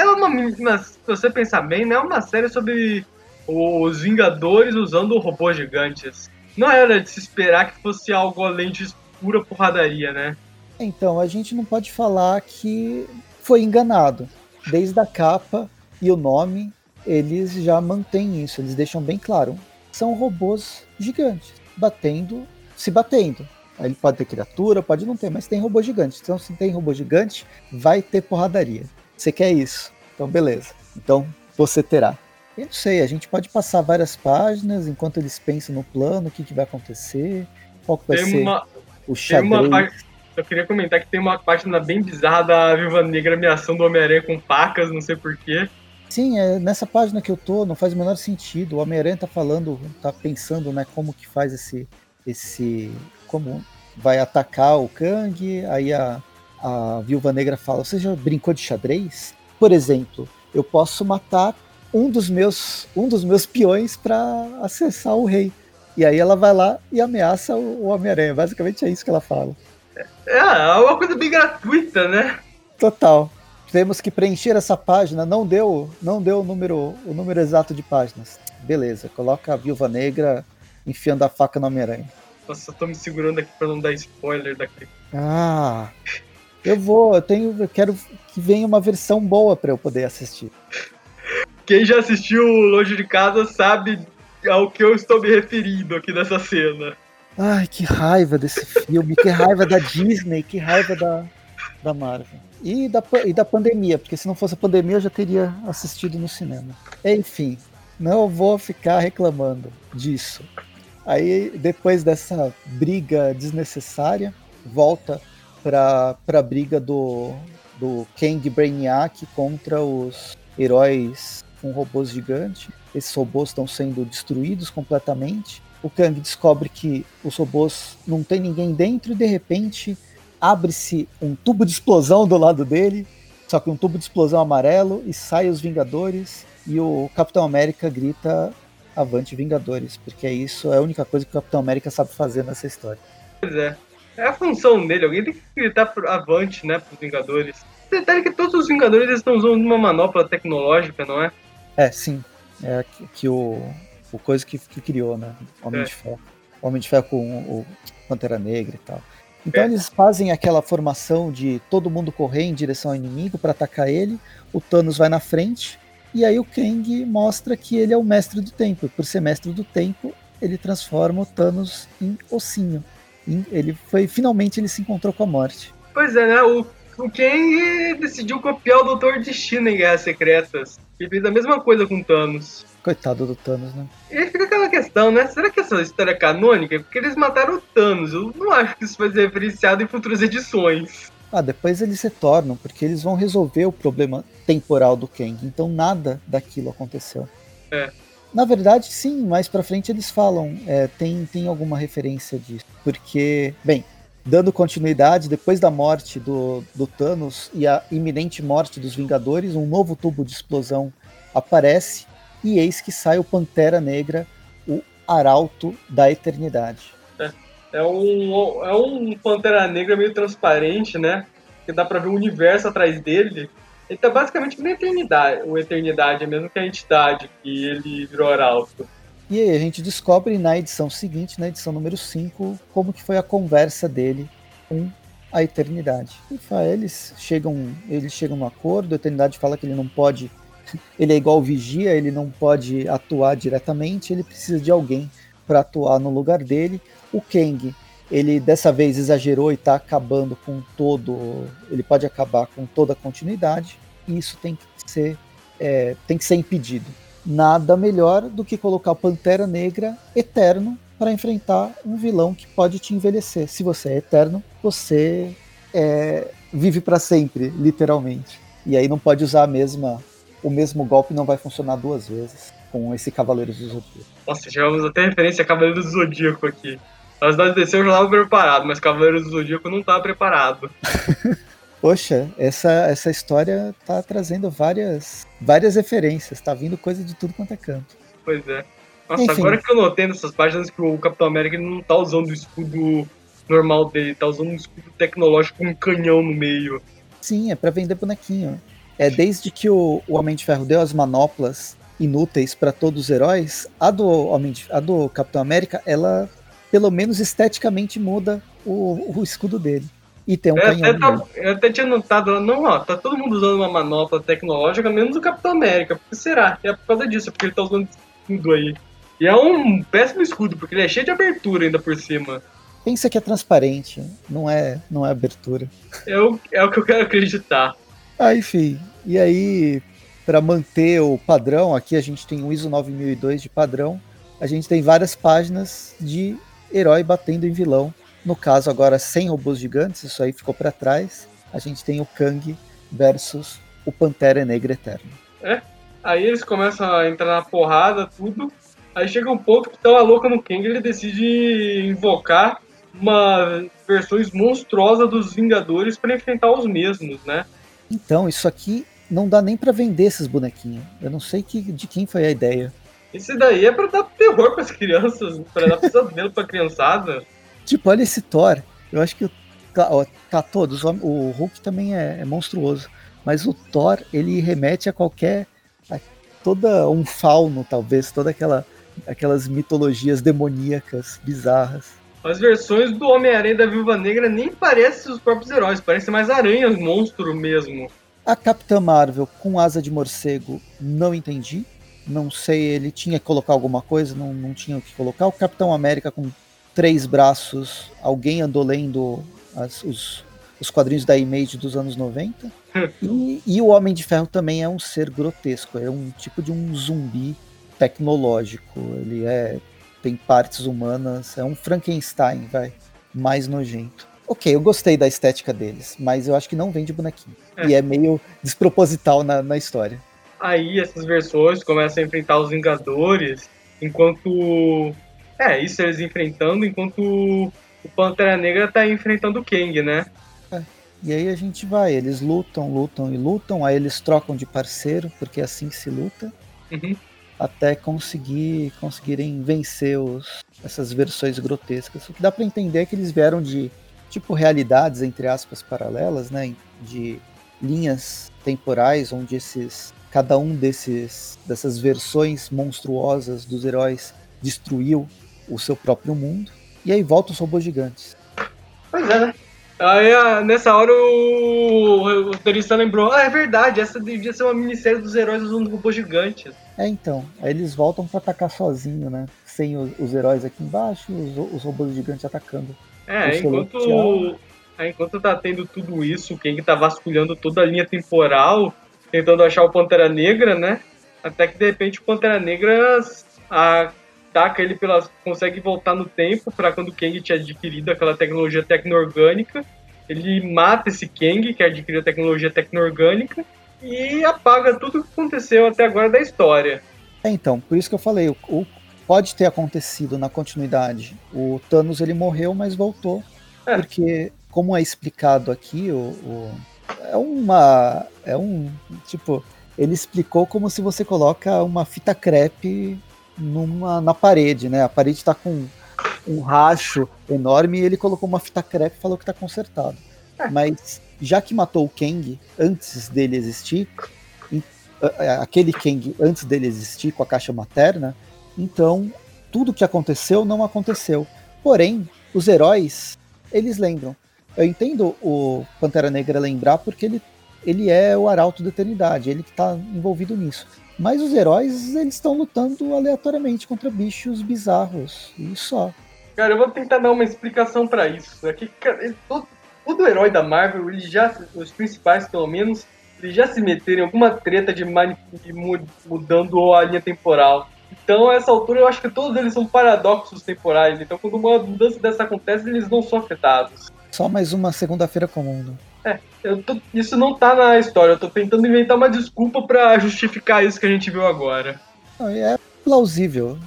é uma. Se você pensar bem, né? É uma série sobre os Vingadores usando robôs gigantes. Não era de se esperar que fosse algo além de pura porradaria, né? Então, a gente não pode falar que foi enganado. Desde a capa e o nome, eles já mantêm isso, eles deixam bem claro. São robôs gigantes, batendo, se batendo. Ele pode ter criatura, pode não ter, mas tem robô gigante. Então, se tem robô gigante, vai ter porradaria. Você quer isso? Então, beleza. Então, você terá. Eu não sei, a gente pode passar várias páginas enquanto eles pensam no plano, o que, que vai acontecer, qual que vai tem ser uma, o xadrez. Parte, eu queria comentar que tem uma página bem bizarra da Viva Negra ameaçando o Homem-Aranha com facas, não sei porquê. Sim, é nessa página que eu tô, não faz o menor sentido. O Homem-Aranha tá falando, tá pensando, né, como que faz esse esse como vai atacar o Kang, aí a, a Viúva Negra fala: "Você já brincou de xadrez? Por exemplo, eu posso matar um dos meus um dos meus peões para acessar o rei". E aí ela vai lá e ameaça o, Homem-Aranha. Basicamente é isso que ela fala. É, é uma coisa bem gratuita, né? Total temos que preencher essa página, não deu, não deu o número, o número exato de páginas. Beleza, coloca a Viúva Negra enfiando a faca no Homem-Aranha. Nossa, eu tô me segurando aqui pra não dar spoiler daqui. Ah, eu vou, eu tenho, eu quero que venha uma versão boa para eu poder assistir. Quem já assistiu Longe de Casa sabe ao que eu estou me referindo aqui nessa cena. Ai, que raiva desse filme, que raiva da Disney, que raiva da, da Marvel. E da, e da pandemia, porque se não fosse a pandemia eu já teria assistido no cinema. Enfim, não vou ficar reclamando disso. Aí, depois dessa briga desnecessária, volta para a briga do, do Kang Brainiac contra os heróis com robôs gigantes. Esses robôs estão sendo destruídos completamente. O Kang descobre que os robôs não tem ninguém dentro e de repente abre-se um tubo de explosão do lado dele, só que um tubo de explosão amarelo, e sai os Vingadores, e o Capitão América grita Avante Vingadores, porque é isso, é a única coisa que o Capitão América sabe fazer nessa história. Pois é. É a função dele, alguém tem que gritar avante, né, pros Vingadores. Detalhe que todos os Vingadores estão usando uma manopla tecnológica, não é? É, sim. É que, que o, o coisa que, que criou, né? Homem é. de Ferro. Homem de Ferro com o Pantera Negra e tal. Então É. eles fazem aquela formação de todo mundo correr em direção ao inimigo para atacar ele, o Thanos vai na frente, e aí o Kang mostra que ele é o mestre do tempo. Por ser mestre do tempo, ele transforma o Thanos em ossinho. Ele foi finalmente ele se encontrou com a morte. Pois é, né? O, o Kang decidiu copiar o Doutor Destino em Guerras Secretas. E fez a mesma coisa com Thanos. Coitado do Thanos, né? E aí fica aquela questão, né? Será que essa história é canônica? Porque eles mataram o Thanos. Eu não acho que isso vai ser referenciado em futuras edições. Ah, depois eles retornam, porque eles vão resolver o problema temporal do Kang. Então nada daquilo aconteceu. É. Na verdade, sim, mais pra frente eles falam, é, tem, tem alguma referência disso. Porque, bem, dando continuidade, depois da morte do, do Thanos e a iminente morte dos Vingadores, um novo tubo de explosão aparece e eis que sai o Pantera Negra, o Arauto da Eternidade. É um, é um Pantera Negra meio transparente, né? Que dá pra ver o universo atrás dele. Ele tá basicamente na eternidade. O eternidade é mesmo que a entidade que ele virou arauto. E aí a gente descobre na edição seguinte, na edição número 5, como que foi a conversa dele com a Eternidade. Eles chegam, eles chegam no acordo, a Eternidade fala que ele não pode, ele é igual Vigia, ele não pode atuar diretamente, ele precisa de alguém para atuar no lugar dele. O Kang, ele dessa vez exagerou e está acabando com todo, ele pode acabar com toda a continuidade, e isso tem que ser, é, tem que ser impedido nada melhor do que colocar o Pantera Negra eterno para enfrentar um vilão que pode te envelhecer. Se você é eterno, você é, vive para sempre, literalmente. E aí não pode usar a mesma, o mesmo golpe, não vai funcionar duas vezes com esse Cavaleiros do Zodíaco. Nossa, tivemos até referência a Cavaleiro do Zodíaco aqui. As cidade DC eu já estava preparado, mas Cavaleiro do Zodíaco não estava preparado. Poxa, essa, essa história tá trazendo várias, várias referências, tá vindo coisa de tudo quanto é canto. Pois é. Nossa, Enfim. agora que eu notei nessas páginas que o Capitão América não tá usando o escudo normal dele, tá usando um escudo tecnológico com um canhão no meio. Sim, é para vender bonequinho. É desde que o, o Homem de Ferro deu as manoplas inúteis para todos os heróis, a do Homem de, a do Capitão América, ela pelo menos esteticamente muda o, o escudo dele. E tem um Eu canhão. até, tá- eu até tinha notado não, ó, tá todo mundo usando uma manopla tecnológica, menos o Capitão América. Por que será? É por causa disso, é porque ele tá usando escudo aí. E é um péssimo escudo, porque ele é cheio de abertura ainda por cima. Pensa que é transparente, não é, não é abertura. É o, é o que eu quero acreditar. Ah, enfim. E aí, para manter o padrão, aqui a gente tem o ISO 9002 de padrão. A gente tem várias páginas de herói batendo em vilão. No caso, agora sem robôs gigantes, isso aí ficou para trás. A gente tem o Kang versus o Pantera Negra Eterno. Aí eles começam a entrar na porrada, tudo. Aí chega um ponto que tá uma louca no Kang, ele decide invocar uma versões monstruosa dos Vingadores para enfrentar os mesmos, né? Então, isso aqui não dá nem para vender esses bonequinhos. Eu não sei que, de quem foi a ideia. Isso daí é pra dar terror pras crianças, pra dar pesadelo pra criançada. Tipo, olha esse Thor. Eu acho que o- tá, ó, tá todos. O o Hulk também é, é monstruoso. Mas o Thor, ele remete a qualquer. A toda um fauno, talvez. Toda aquela. Aquelas mitologias demoníacas bizarras. As versões do Homem-Aranha e da Viúva Negra nem parecem os próprios heróis, parecem mais aranhas, monstro mesmo. A Capitã Marvel com asa de morcego, não entendi. Não sei, ele tinha que colocar alguma coisa, não, não tinha o que colocar. O Capitão América com três braços, alguém andou lendo as- os, os quadrinhos da Image dos anos 90. E, e o Homem de Ferro também é um ser grotesco, é um tipo de um zumbi tecnológico. Ele é tem partes humanas, é um Frankenstein, vai, mais nojento. Ok, eu gostei da estética deles, mas eu acho que não vende bonequinho. É. E é meio desproposital na, na história. Aí essas versões começam a enfrentar os Vingadores, enquanto. É, isso eles enfrentando, enquanto o Pantera Negra tá enfrentando o Kang, né? E aí a gente vai, eles lutam, lutam e lutam, aí eles trocam de parceiro, porque é assim se luta, Uhum. até conseguir conseguirem vencer os, essas versões grotescas. O que dá pra entender é que eles vieram de tipo realidades entre aspas paralelas, né, de linhas temporais onde esses cada um desses dessas versões monstruosas dos heróis destruiu o seu próprio mundo. E aí volta os robôs gigantes. Pois é, né? Aí nessa hora o roteirista lembrou, ah, é verdade, essa devia ser uma minissérie dos heróis usando robôs gigantes. É, então. Aí eles voltam para atacar sozinho, né? Sem os, os heróis aqui embaixo e os, os, robôs gigantes atacando. É, enquanto, é, enquanto tá tendo tudo isso, o Kang tá vasculhando toda a linha temporal, tentando achar o Pantera Negra, né? Até que de repente o Pantera Negra ataca ele pela. consegue voltar no tempo para quando o Kang tinha adquirido aquela tecnologia tecno-orgânica. Ele mata esse Kang, que adquiriu a tecnologia tecno-orgânica, e apaga tudo o que aconteceu até agora da história. É, então, por isso que eu falei, o, o, pode ter acontecido na continuidade. O Thanos ele morreu, mas voltou. É. Porque, como é explicado aqui, o, o, é uma. É um. Tipo, ele explicou como se você coloca uma fita crepe numa, na parede, né? A parede está com um racho enorme e ele colocou uma fita crepe e falou que está consertado. É. Mas já que matou o Kang antes dele existir, aquele Kang antes dele existir com a caixa materna, então tudo que aconteceu não aconteceu. Porém, os heróis, eles lembram. Eu entendo o Pantera Negra lembrar porque ele ele é o arauto da eternidade, ele que está envolvido nisso. Mas os heróis, eles estão lutando aleatoriamente contra bichos bizarros, e só. Cara, eu vou tentar dar uma explicação para isso. É que, cara, todo, todo herói da Marvel, ele já, os principais pelo menos, eles já se meteram em alguma treta de, de mudando a linha temporal. Então, a essa altura, eu acho que todos eles são paradoxos temporais. Então, quando uma mudança dessa acontece, eles não são afetados. Só mais uma segunda-feira comum. Né? É, tô, isso não tá na história, eu tô tentando inventar uma desculpa para justificar isso que a gente viu agora. É plausível.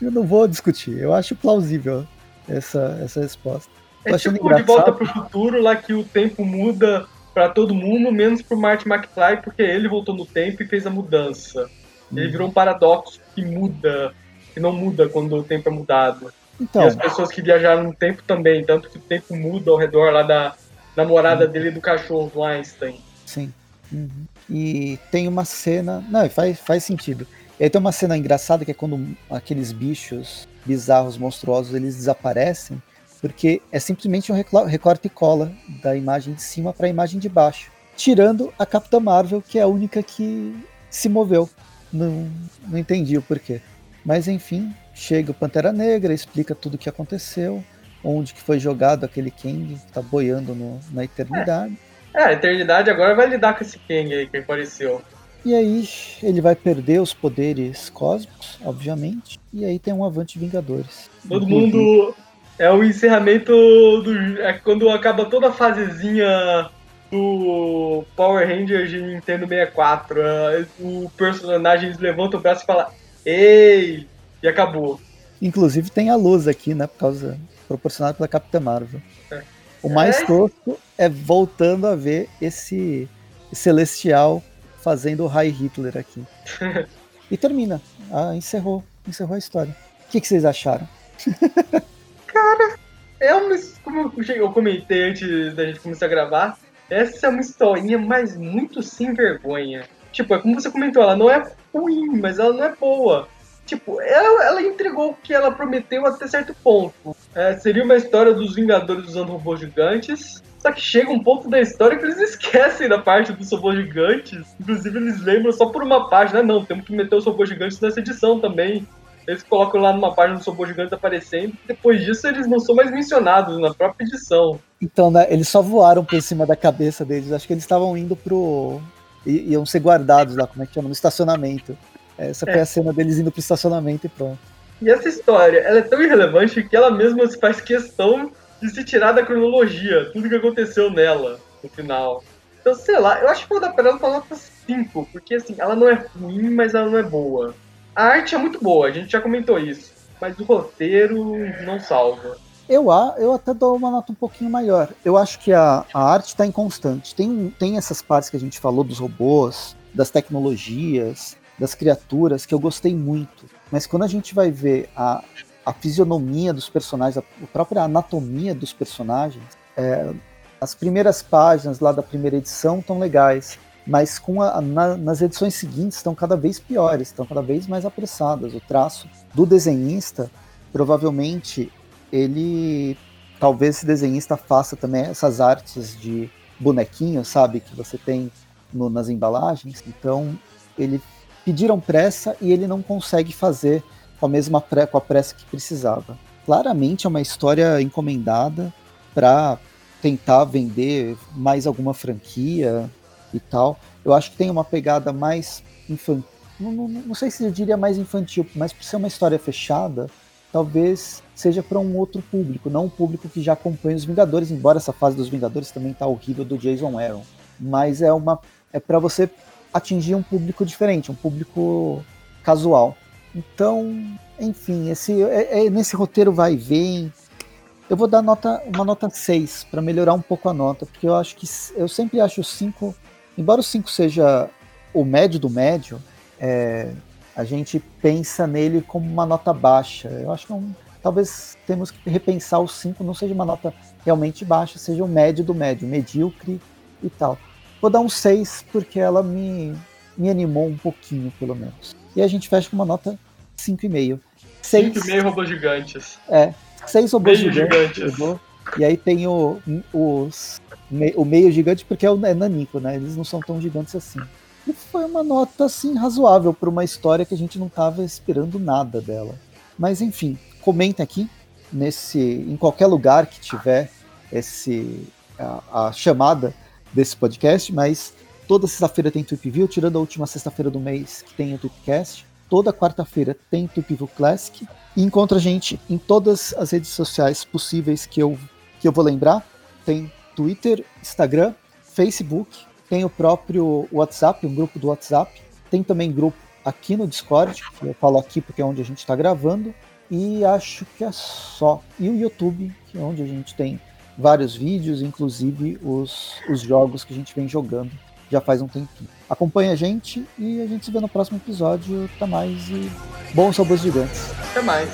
Eu não vou discutir. Eu acho plausível essa, essa resposta. Tô é tipo engraçado. de volta pro futuro, lá que o tempo muda para todo mundo, menos pro Martin McFly, porque ele voltou no tempo e fez a mudança. Ele hum. virou um paradoxo que muda, que não muda quando o tempo é mudado. Então, e as pessoas que viajaram no tempo também, tanto que o tempo muda ao redor lá da, namorada dele do cachorro, do Einstein. Sim. Uhum. E tem uma cena. Não, faz, faz sentido. E aí tem uma cena engraçada que é quando aqueles bichos bizarros, monstruosos, eles desaparecem, porque é simplesmente um recorte e cola da imagem de cima para a imagem de baixo. Tirando a Capitã Marvel, que é a única que se moveu. Não, não entendi o porquê. Mas enfim, chega o Pantera Negra, explica tudo o que aconteceu onde que foi jogado aquele Kang que tá boiando no, na eternidade. É. é, a eternidade agora vai lidar com esse Kang aí que apareceu. E aí ele vai perder os poderes cósmicos, obviamente. E aí tem um Avante Vingadores. Todo mundo. É o encerramento do. É quando acaba toda a fasezinha do Power Rangers de Nintendo 64. É, o personagem levanta o braço e fala: Ei! E acabou. Inclusive tem a luz aqui, né? Por causa proporcionado pela Capitã Marvel. É. O mais é. tosco é voltando a ver esse Celestial fazendo o High Hitler aqui. e termina. Ah, encerrou. Encerrou a história. O que, que vocês acharam? Cara, é uma. Como eu comentei antes da gente começar a gravar, essa é uma historinha, mas muito sem vergonha. Tipo, é como você comentou, ela não é ruim, mas ela não é boa. Tipo, ela, ela entregou o que ela prometeu até certo ponto. É, seria uma história dos Vingadores usando robôs gigantes. Só que chega um ponto da história que eles esquecem da parte dos robôs gigantes. Inclusive, eles lembram só por uma página. Não, temos que meter os robôs gigantes nessa edição também. Eles colocam lá numa página dos robôs gigantes aparecendo. Depois disso, eles não são mais mencionados na própria edição. Então, né, eles só voaram por cima da cabeça deles. Acho que eles estavam indo pro. I iam ser guardados lá, como é que chama? No estacionamento. Essa é. foi a cena deles indo pro estacionamento e pronto. E essa história, ela é tão irrelevante que ela mesma faz questão de se tirar da cronologia, tudo que aconteceu nela, no final. Então, sei lá, eu acho que vou dar pra ela uma nota 5, porque assim, ela não é ruim, mas ela não é boa. A arte é muito boa, a gente já comentou isso, mas o roteiro não salva. Eu, eu até dou uma nota um pouquinho maior. Eu acho que a, a arte está inconstante. Tem, tem essas partes que a gente falou dos robôs, das tecnologias, das criaturas que eu gostei muito. Mas quando a gente vai ver a, a fisionomia dos personagens, a, a própria anatomia dos personagens, é, as primeiras páginas lá da primeira edição estão legais, mas com a, na, nas edições seguintes estão cada vez piores, estão cada vez mais apressadas. O traço do desenhista, provavelmente, ele talvez esse desenhista faça também essas artes de bonequinho, sabe, que você tem no, nas embalagens. Então, ele pediram pressa e ele não consegue fazer com a mesma pré, com a pressa que precisava. Claramente é uma história encomendada para tentar vender mais alguma franquia e tal. Eu acho que tem uma pegada mais infantil. Não, não, não sei se eu diria mais infantil, mas por ser uma história fechada, talvez seja para um outro público, não um público que já acompanha os Vingadores, embora essa fase dos Vingadores também tá horrível do Jason Aaron. Mas é uma é para você atingir um público diferente, um público casual. Então, enfim, esse é, é nesse roteiro vai e vem. Eu vou dar nota, uma nota 6 para melhorar um pouco a nota, porque eu acho que eu sempre acho o 5, embora o 5 seja o médio do médio, é, a gente pensa nele como uma nota baixa. Eu acho que é um, talvez temos que repensar o 5 não seja uma nota realmente baixa, seja o médio do médio, medíocre e tal. Vou dar um 6 porque ela me, me animou um pouquinho, pelo menos. E a gente fecha com uma nota 5,5. 5,5 robôs gigantes. É, 6 robôs gigantes. gigantes. E aí tem o, os, o meio gigante porque é o é nanico, né? Eles não são tão gigantes assim. E foi uma nota assim razoável para uma história que a gente não estava esperando nada dela. Mas enfim, comenta aqui nesse em qualquer lugar que tiver esse a, a chamada desse podcast, mas toda sexta-feira tem Tweep View, tirando a última sexta-feira do mês que tem o Tweepcast. Toda quarta-feira tem Tweep View Classic. E encontra a gente em todas as redes sociais possíveis que eu, que eu vou lembrar. Tem Twitter, Instagram, Facebook, tem o próprio WhatsApp, um grupo do WhatsApp. Tem também grupo aqui no Discord, que eu falo aqui porque é onde a gente está gravando. E acho que é só. E o YouTube, que é onde a gente tem vários vídeos, inclusive os, os jogos que a gente vem jogando já faz um tempinho. Acompanhe a gente e a gente se vê no próximo episódio. Até mais e bons robôs gigantes. Até mais.